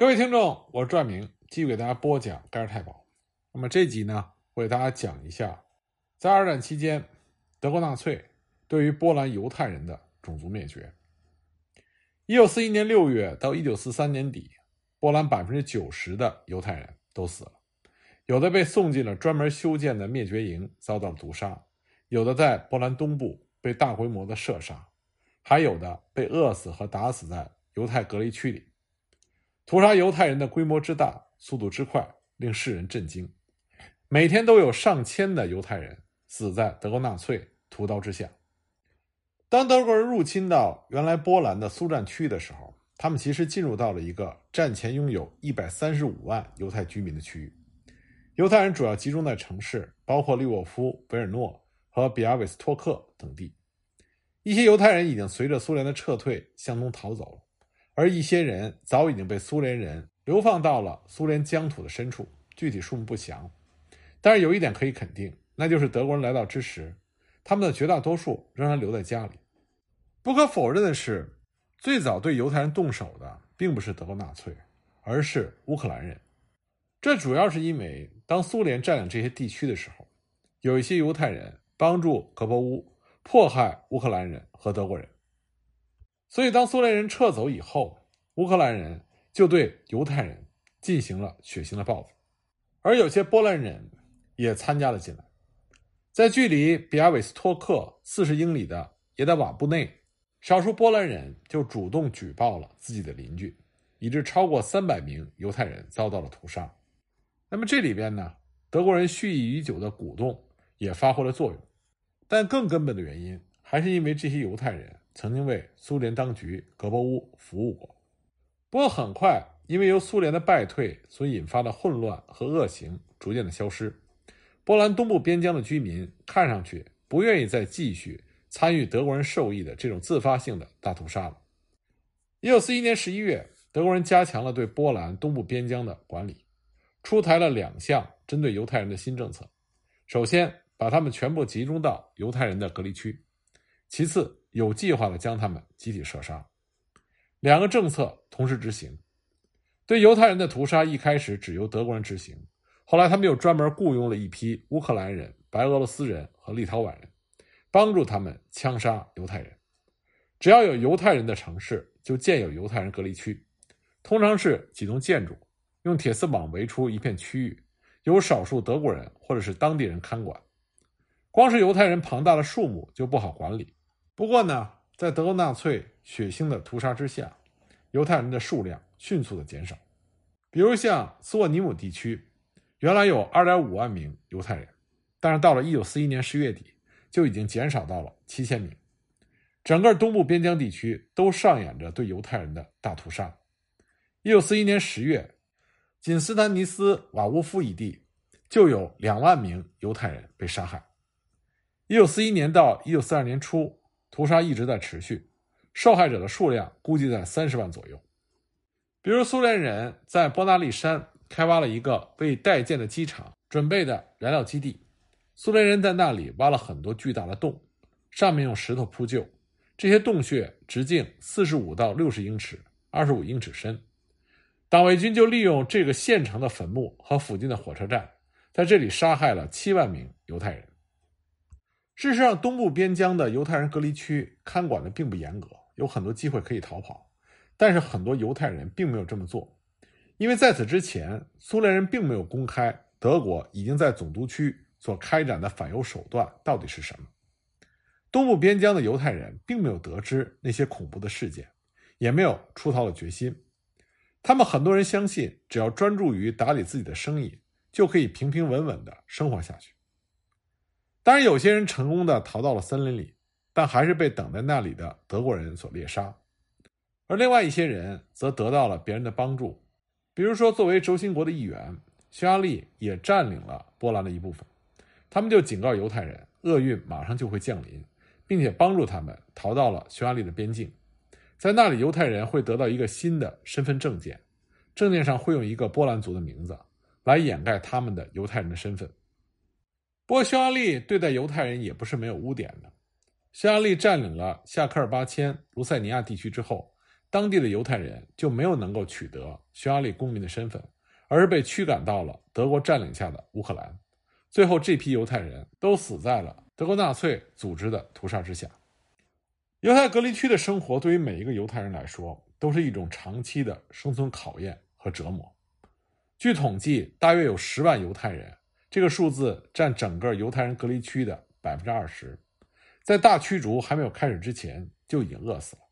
各位听众，我是拽明，继续给大家播讲《盖尔太保》。那么这集呢，我给大家讲一下，在二战期间，德国纳粹对于波兰犹太人的种族灭绝。一九四一年六月到一九四三年底，波兰百分之九十的犹太人都死了，有的被送进了专门修建的灭绝营，遭到了毒杀；有的在波兰东部被大规模的射杀，还有的被饿死和打死在犹太隔离区里。屠杀犹太人的规模之大，速度之快，令世人震惊。每天都有上千的犹太人死在德国纳粹屠刀之下。当德国人入侵到原来波兰的苏战区的时候，他们其实进入到了一个战前拥有一百三十五万犹太居民的区域。犹太人主要集中在城市，包括利沃夫、维尔诺和比亚韦斯托克等地。一些犹太人已经随着苏联的撤退向东逃走了。而一些人早已经被苏联人流放到了苏联疆土的深处，具体数目不详。但是有一点可以肯定，那就是德国人来到之时，他们的绝大多数仍然留在家里。不可否认的是，最早对犹太人动手的并不是德国纳粹，而是乌克兰人。这主要是因为当苏联占领这些地区的时候，有一些犹太人帮助格伯乌迫害乌克兰人和德国人。所以，当苏联人撤走以后，乌克兰人就对犹太人进行了血腥的报复，而有些波兰人也参加了进来。在距离比亚韦斯托克四十英里的耶德瓦布内，少数波兰人就主动举报了自己的邻居，以致超过三百名犹太人遭到了屠杀。那么这里边呢，德国人蓄意已久的鼓动也发挥了作用，但更根本的原因还是因为这些犹太人。曾经为苏联当局格博乌服务过，不过很快因为由苏联的败退所引发的混乱和恶行逐渐的消失，波兰东部边疆的居民看上去不愿意再继续参与德国人授意的这种自发性的大屠杀了。一九四一年十一月，德国人加强了对波兰东部边疆的管理，出台了两项针对犹太人的新政策：首先，把他们全部集中到犹太人的隔离区；其次，有计划的将他们集体射杀，两个政策同时执行。对犹太人的屠杀一开始只由德国人执行，后来他们又专门雇佣了一批乌克兰人、白俄罗斯人和立陶宛人，帮助他们枪杀犹太人。只要有犹太人的城市，就建有犹太人隔离区，通常是几栋建筑，用铁丝网围出一片区域，由少数德国人或者是当地人看管。光是犹太人庞大的数目就不好管理。不过呢，在德国纳粹血腥的屠杀之下，犹太人的数量迅速的减少。比如像斯沃尼姆地区，原来有2.5万名犹太人，但是到了1941年10月底，就已经减少到了7000名。整个东部边疆地区都上演着对犹太人的大屠杀。1941年10月，仅斯坦尼斯瓦乌夫一地就有2万名犹太人被杀害。1941年到1942年初。屠杀一直在持续，受害者的数量估计在三十万左右。比如，苏联人在波纳利山开挖了一个为待建的机场准备的燃料基地，苏联人在那里挖了很多巨大的洞，上面用石头铺就，这些洞穴直径四十五到六十英尺，二十五英尺深。党卫军就利用这个现成的坟墓和附近的火车站，在这里杀害了七万名犹太人。事实上，东部边疆的犹太人隔离区看管的并不严格，有很多机会可以逃跑。但是很多犹太人并没有这么做，因为在此之前，苏联人并没有公开德国已经在总督区所开展的反犹手段到底是什么。东部边疆的犹太人并没有得知那些恐怖的事件，也没有出逃的决心。他们很多人相信，只要专注于打理自己的生意，就可以平平稳稳地生活下去。当然，有些人成功的逃到了森林里，但还是被等在那里的德国人所猎杀。而另外一些人则得到了别人的帮助，比如说，作为轴心国的一员，匈牙利也占领了波兰的一部分。他们就警告犹太人，厄运马上就会降临，并且帮助他们逃到了匈牙利的边境。在那里，犹太人会得到一个新的身份证件，证件上会用一个波兰族的名字来掩盖他们的犹太人的身份。不过，匈牙利对待犹太人也不是没有污点的。匈牙利占领了夏科尔巴阡、卢塞尼亚地区之后，当地的犹太人就没有能够取得匈牙利公民的身份，而是被驱赶到了德国占领下的乌克兰。最后，这批犹太人都死在了德国纳粹组织的屠杀之下。犹太隔离区的生活对于每一个犹太人来说，都是一种长期的生存考验和折磨。据统计，大约有十万犹太人，这个数字占整个犹太人隔离区的百分之二十，在大驱逐还没有开始之前就已经饿死了。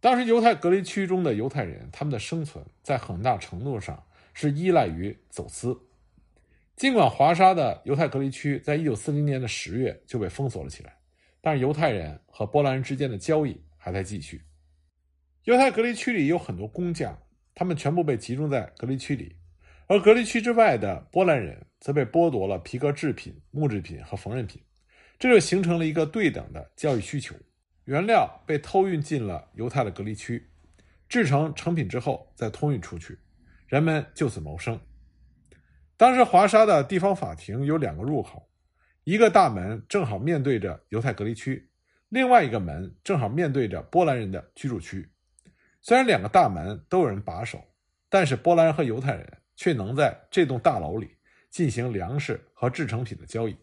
当时，犹太隔离区中的犹太人，他们的生存在很大程度上是依赖于走私。尽管华沙的犹太隔离区在一九四零年的十月就被封锁了起来，但是犹太人和波兰人之间的交易还在继续。犹太隔离区里有很多工匠，他们全部被集中在隔离区里，而隔离区之外的波兰人则被剥夺了皮革制品、木制品和缝纫品，这就形成了一个对等的交易需求。原料被偷运进了犹太的隔离区，制成成品之后再通运出去，人们就此谋生。当时华沙的地方法庭有两个入口，一个大门正好面对着犹太隔离区，另外一个门正好面对着波兰人的居住区。虽然两个大门都有人把守，但是波兰人和犹太人却能在这栋大楼里进行粮食和制成品的交易。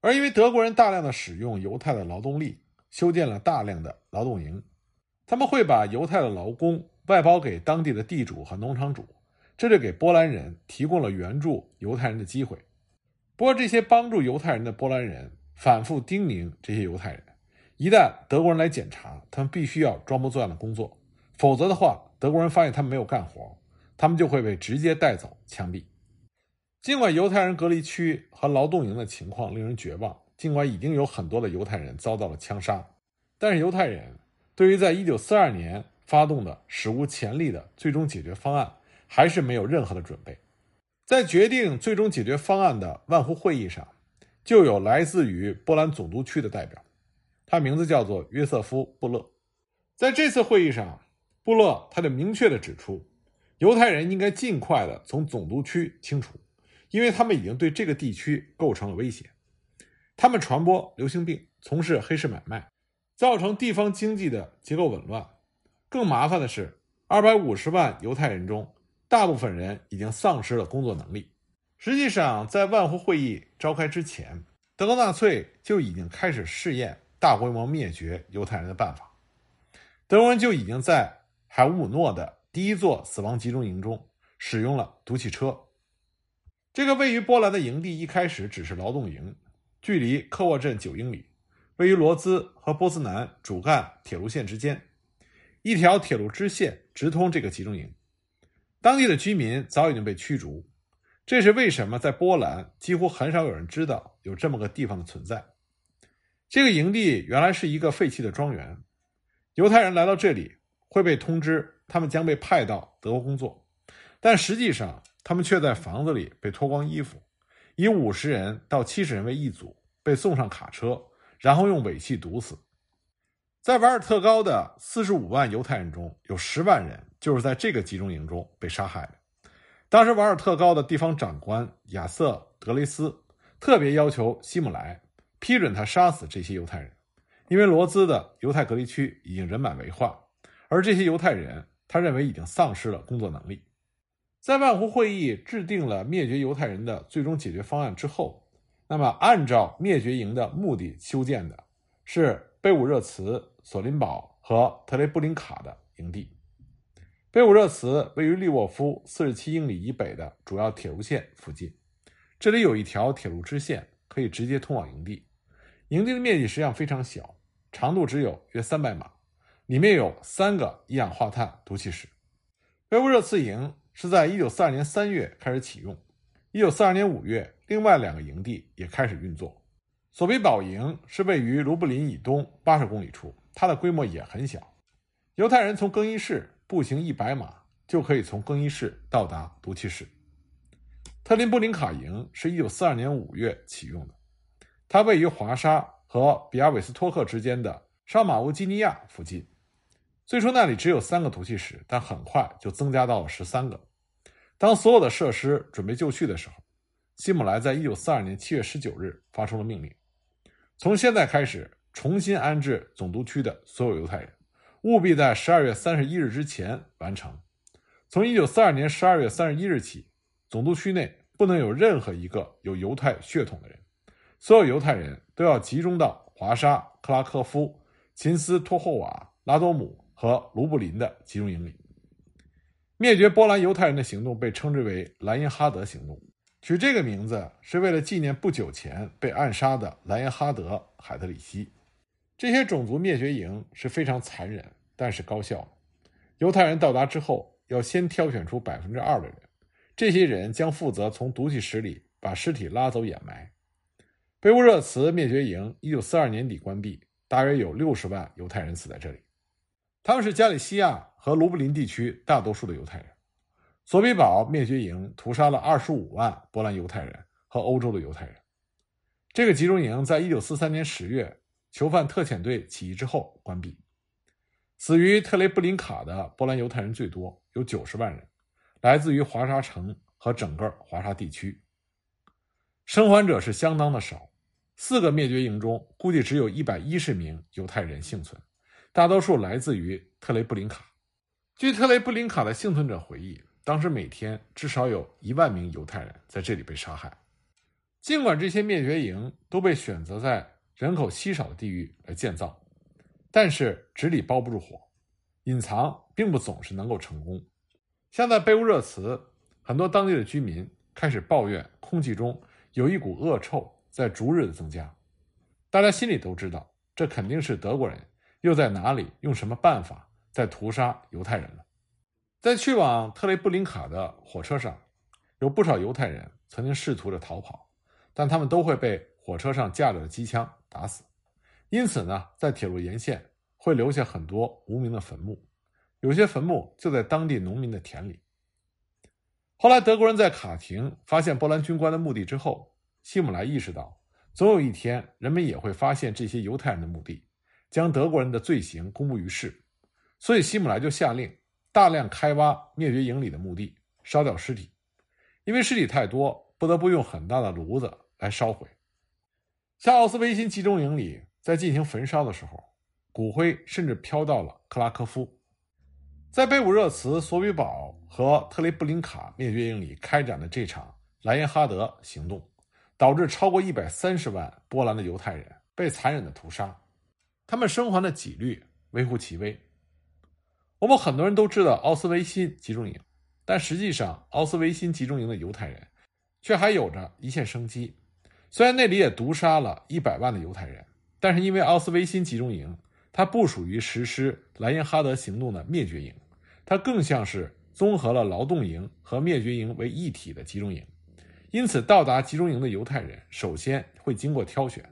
而因为德国人大量的使用犹太的劳动力，修建了大量的劳动营，他们会把犹太的劳工外包给当地的地主和农场主。这就给波兰人提供了援助犹太人的机会。不过，这些帮助犹太人的波兰人反复叮咛这些犹太人：一旦德国人来检查，他们必须要装模作样的工作，否则的话，德国人发现他们没有干活，他们就会被直接带走枪毙。尽管犹太人隔离区和劳动营的情况令人绝望，尽管已经有很多的犹太人遭到了枪杀，但是犹太人对于在1942年发动的史无前例的最终解决方案。还是没有任何的准备，在决定最终解决方案的万湖会议上，就有来自于波兰总督区的代表，他名字叫做约瑟夫·布勒。在这次会议上，布勒他就明确的指出，犹太人应该尽快的从总督区清除，因为他们已经对这个地区构成了威胁。他们传播流行病，从事黑市买卖，造成地方经济的结构紊乱。更麻烦的是，二百五十万犹太人中。大部分人已经丧失了工作能力。实际上，在万湖会议召开之前，德国纳粹就已经开始试验大规模灭绝犹太人的办法。德国人就已经在海乌姆诺的第一座死亡集中营中使用了毒气车。这个位于波兰的营地一开始只是劳动营，距离科沃镇九英里，位于罗兹和波斯南主干铁路线之间，一条铁路支线直通这个集中营。当地的居民早已经被驱逐，这是为什么？在波兰几乎很少有人知道有这么个地方的存在。这个营地原来是一个废弃的庄园，犹太人来到这里会被通知他们将被派到德国工作，但实际上他们却在房子里被脱光衣服，以五十人到七十人为一组被送上卡车，然后用尾气毒死。在瓦尔特高的四十五万犹太人中有十万人就是在这个集中营中被杀害的。当时瓦尔特高的地方长官亚瑟·德雷斯特别要求希姆莱批准他杀死这些犹太人，因为罗兹的犹太隔离区已经人满为患，而这些犹太人他认为已经丧失了工作能力。在万湖会议制定了灭绝犹太人的最终解决方案之后，那么按照灭绝营的目的修建的是。贝武热茨、索林堡和特雷布林卡的营地。贝武热茨位于利沃夫四十七英里以北的主要铁路线附近，这里有一条铁路支线可以直接通往营地。营地的面积实际上非常小，长度只有约三百码，里面有三个一氧化碳毒气室。贝武热茨营是在一九四二年三月开始启用，一九四二年五月，另外两个营地也开始运作。索比堡营是位于卢布林以东八十公里处，它的规模也很小。犹太人从更衣室步行一百码就可以从更衣室到达毒气室。特林布林卡营是一九四二年五月启用的，它位于华沙和比亚韦斯托克之间的上马乌基尼亚附近。最初那里只有三个毒气室，但很快就增加到了十三个。当所有的设施准备就绪的时候，希姆莱在一九四二年七月十九日发出了命令。从现在开始，重新安置总督区的所有犹太人，务必在十二月三十一日之前完成。从一九四二年十二月三十一日起，总督区内不能有任何一个有犹太血统的人，所有犹太人都要集中到华沙、克拉科夫、琴斯托霍瓦、拉多姆和卢布林的集中营里。灭绝波兰犹太人的行动被称之为莱茵哈德行动，取这个名字是为了纪念不久前被暗杀的莱茵哈德·海德里希。这些种族灭绝营是非常残忍，但是高效。犹太人到达之后，要先挑选出百分之二的人，这些人将负责从毒气室里把尸体拉走掩埋。贝乌热茨灭绝营一九四二年底关闭，大约有六十万犹太人死在这里。他们是加利西亚。和卢布林地区大多数的犹太人，索比堡灭绝营屠杀了二十五万波兰犹太人和欧洲的犹太人。这个集中营在一九四三年十月囚犯特遣队起义之后关闭。死于特雷布林卡的波兰犹太人最多，有九十万人，来自于华沙城和整个华沙地区。生还者是相当的少，四个灭绝营中估计只有一百一十名犹太人幸存，大多数来自于特雷布林卡。据特雷布林卡的幸存者回忆，当时每天至少有一万名犹太人在这里被杀害。尽管这些灭绝营都被选择在人口稀少的地域来建造，但是纸里包不住火，隐藏并不总是能够成功。像在贝乌热茨，很多当地的居民开始抱怨空气中有一股恶臭在逐日的增加。大家心里都知道，这肯定是德国人又在哪里用什么办法。在屠杀犹太人了。在去往特雷布林卡的火车上，有不少犹太人曾经试图着逃跑，但他们都会被火车上架着的机枪打死。因此呢，在铁路沿线会留下很多无名的坟墓，有些坟墓就在当地农民的田里。后来，德国人在卡廷发现波兰军官的墓地之后，希姆莱意识到，总有一天人们也会发现这些犹太人的墓地，将德国人的罪行公布于世。所以，希姆莱就下令大量开挖灭绝营里的墓地，烧掉尸体。因为尸体太多，不得不用很大的炉子来烧毁。像奥斯维辛集中营里，在进行焚烧的时候，骨灰甚至飘到了克拉科夫。在贝武热茨、索比堡和特雷布林卡灭绝营里开展的这场莱茵哈德行动，导致超过一百三十万波兰的犹太人被残忍的屠杀，他们生还的几率微乎其微。我们很多人都知道奥斯维辛集中营，但实际上，奥斯维辛集中营的犹太人却还有着一线生机。虽然那里也毒杀了一百万的犹太人，但是因为奥斯维辛集中营它不属于实施莱茵哈德行动的灭绝营，它更像是综合了劳动营和灭绝营为一体的集中营。因此，到达集中营的犹太人首先会经过挑选，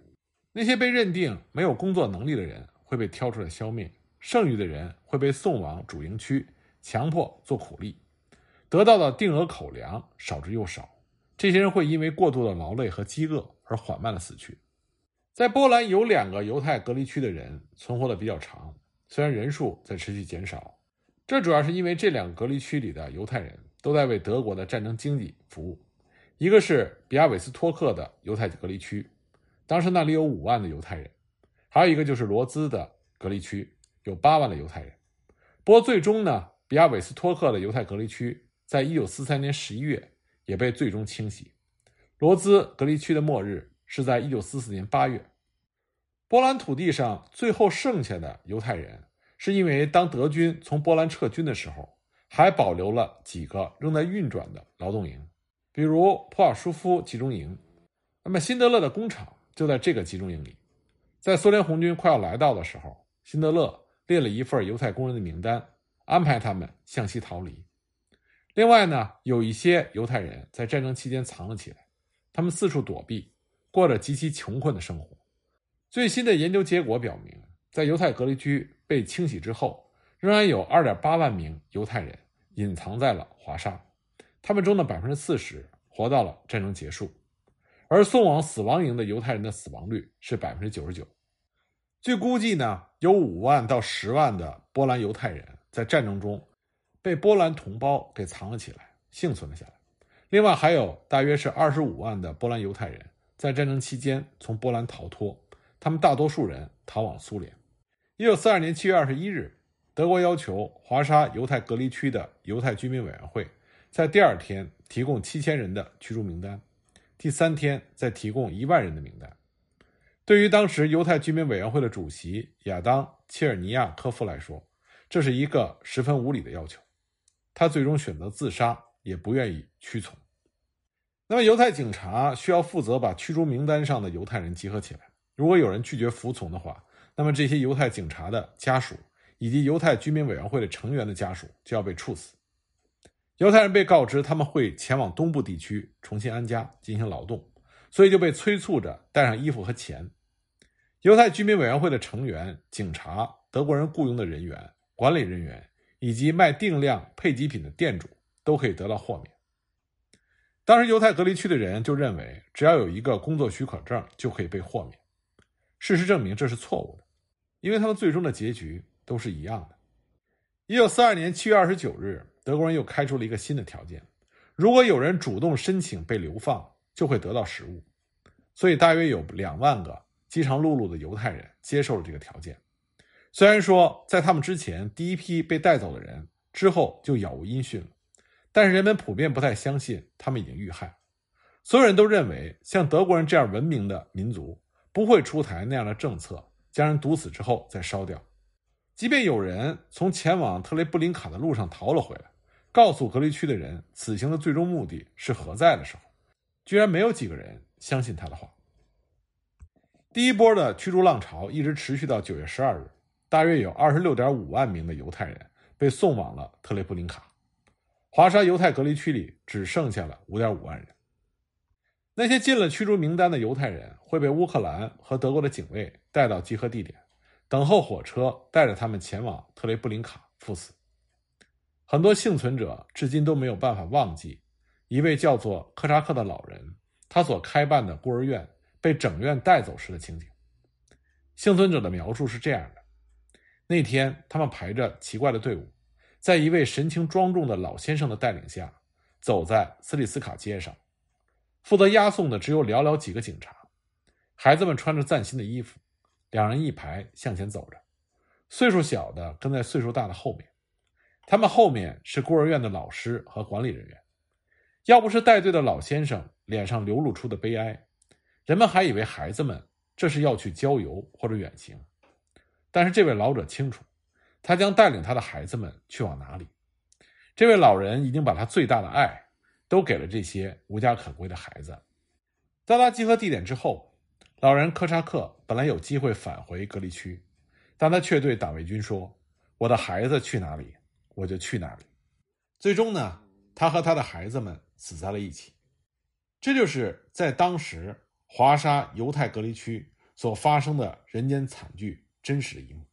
那些被认定没有工作能力的人会被挑出来消灭。剩余的人会被送往主营区，强迫做苦力，得到的定额口粮少之又少。这些人会因为过度的劳累和饥饿而缓慢的死去。在波兰有两个犹太隔离区的人存活的比较长，虽然人数在持续减少，这主要是因为这两个隔离区里的犹太人都在为德国的战争经济服务。一个是比亚韦斯托克的犹太隔离区，当时那里有五万的犹太人；还有一个就是罗兹的隔离区。有八万的犹太人，不过最终呢，比亚韦斯托克的犹太隔离区在一九四三年十一月也被最终清洗。罗兹隔离区的末日是在一九四四年八月。波兰土地上最后剩下的犹太人，是因为当德军从波兰撤军的时候，还保留了几个仍在运转的劳动营，比如普尔舒夫集中营。那么辛德勒的工厂就在这个集中营里。在苏联红军快要来到的时候，辛德勒。列了一份犹太工人的名单，安排他们向西逃离。另外呢，有一些犹太人在战争期间藏了起来，他们四处躲避，过着极其穷困的生活。最新的研究结果表明，在犹太隔离区被清洗之后，仍然有2.8万名犹太人隐藏在了华沙，他们中的40%活到了战争结束，而送往死亡营的犹太人的死亡率是99%。据估计呢，有五万到十万的波兰犹太人在战争中被波兰同胞给藏了起来，幸存了下来。另外还有大约是二十五万的波兰犹太人在战争期间从波兰逃脱，他们大多数人逃往苏联。一九四二年七月二十一日，德国要求华沙犹太隔离区的犹太居民委员会在第二天提供七千人的驱逐名单，第三天再提供一万人的名单。对于当时犹太居民委员会的主席亚当·切尔尼亚科夫来说，这是一个十分无理的要求。他最终选择自杀，也不愿意屈从。那么，犹太警察需要负责把驱逐名单上的犹太人集合起来。如果有人拒绝服从的话，那么这些犹太警察的家属以及犹太居民委员会的成员的家属就要被处死。犹太人被告知他们会前往东部地区重新安家进行劳动，所以就被催促着带上衣服和钱。犹太居民委员会的成员、警察、德国人雇佣的人员、管理人员以及卖定量配给品的店主都可以得到豁免。当时犹太隔离区的人就认为，只要有一个工作许可证就可以被豁免。事实证明这是错误的，因为他们最终的结局都是一样的。一九四二年七月二十九日，德国人又开出了一个新的条件：如果有人主动申请被流放，就会得到食物。所以，大约有两万个饥肠辘辘的犹太人接受了这个条件。虽然说在他们之前第一批被带走的人之后就杳无音讯了。但是人们普遍不太相信他们已经遇害，所有人都认为像德国人这样文明的民族不会出台那样的政策，将人毒死之后再烧掉。即便有人从前往特雷布林卡的路上逃了回来，告诉隔离区的人此行的最终目的是何在的时候，居然没有几个人相信他的话。第一波的驱逐浪潮一直持续到九月十二日，大约有二十六点五万名的犹太人被送往了特雷布林卡。华沙犹太隔离区里只剩下了五点五万人。那些进了驱逐名单的犹太人会被乌克兰和德国的警卫带到集合地点，等候火车带着他们前往特雷布林卡赴死。很多幸存者至今都没有办法忘记一位叫做科扎克的老人，他所开办的孤儿院被整院带走时的情景。幸存者的描述是这样的：那天他们排着奇怪的队伍。在一位神情庄重的老先生的带领下，走在斯里斯卡街上，负责押送的只有寥寥几个警察。孩子们穿着崭新的衣服，两人一排向前走着，岁数小的跟在岁数大的后面。他们后面是孤儿院的老师和管理人员。要不是带队的老先生脸上流露出的悲哀，人们还以为孩子们这是要去郊游或者远行。但是这位老者清楚。他将带领他的孩子们去往哪里？这位老人已经把他最大的爱都给了这些无家可归的孩子。到达集合地点之后，老人科查克本来有机会返回隔离区，但他却对党卫军说：“我的孩子去哪里，我就去哪里。”最终呢，他和他的孩子们死在了一起。这就是在当时华沙犹太隔离区所发生的人间惨剧真实的一幕。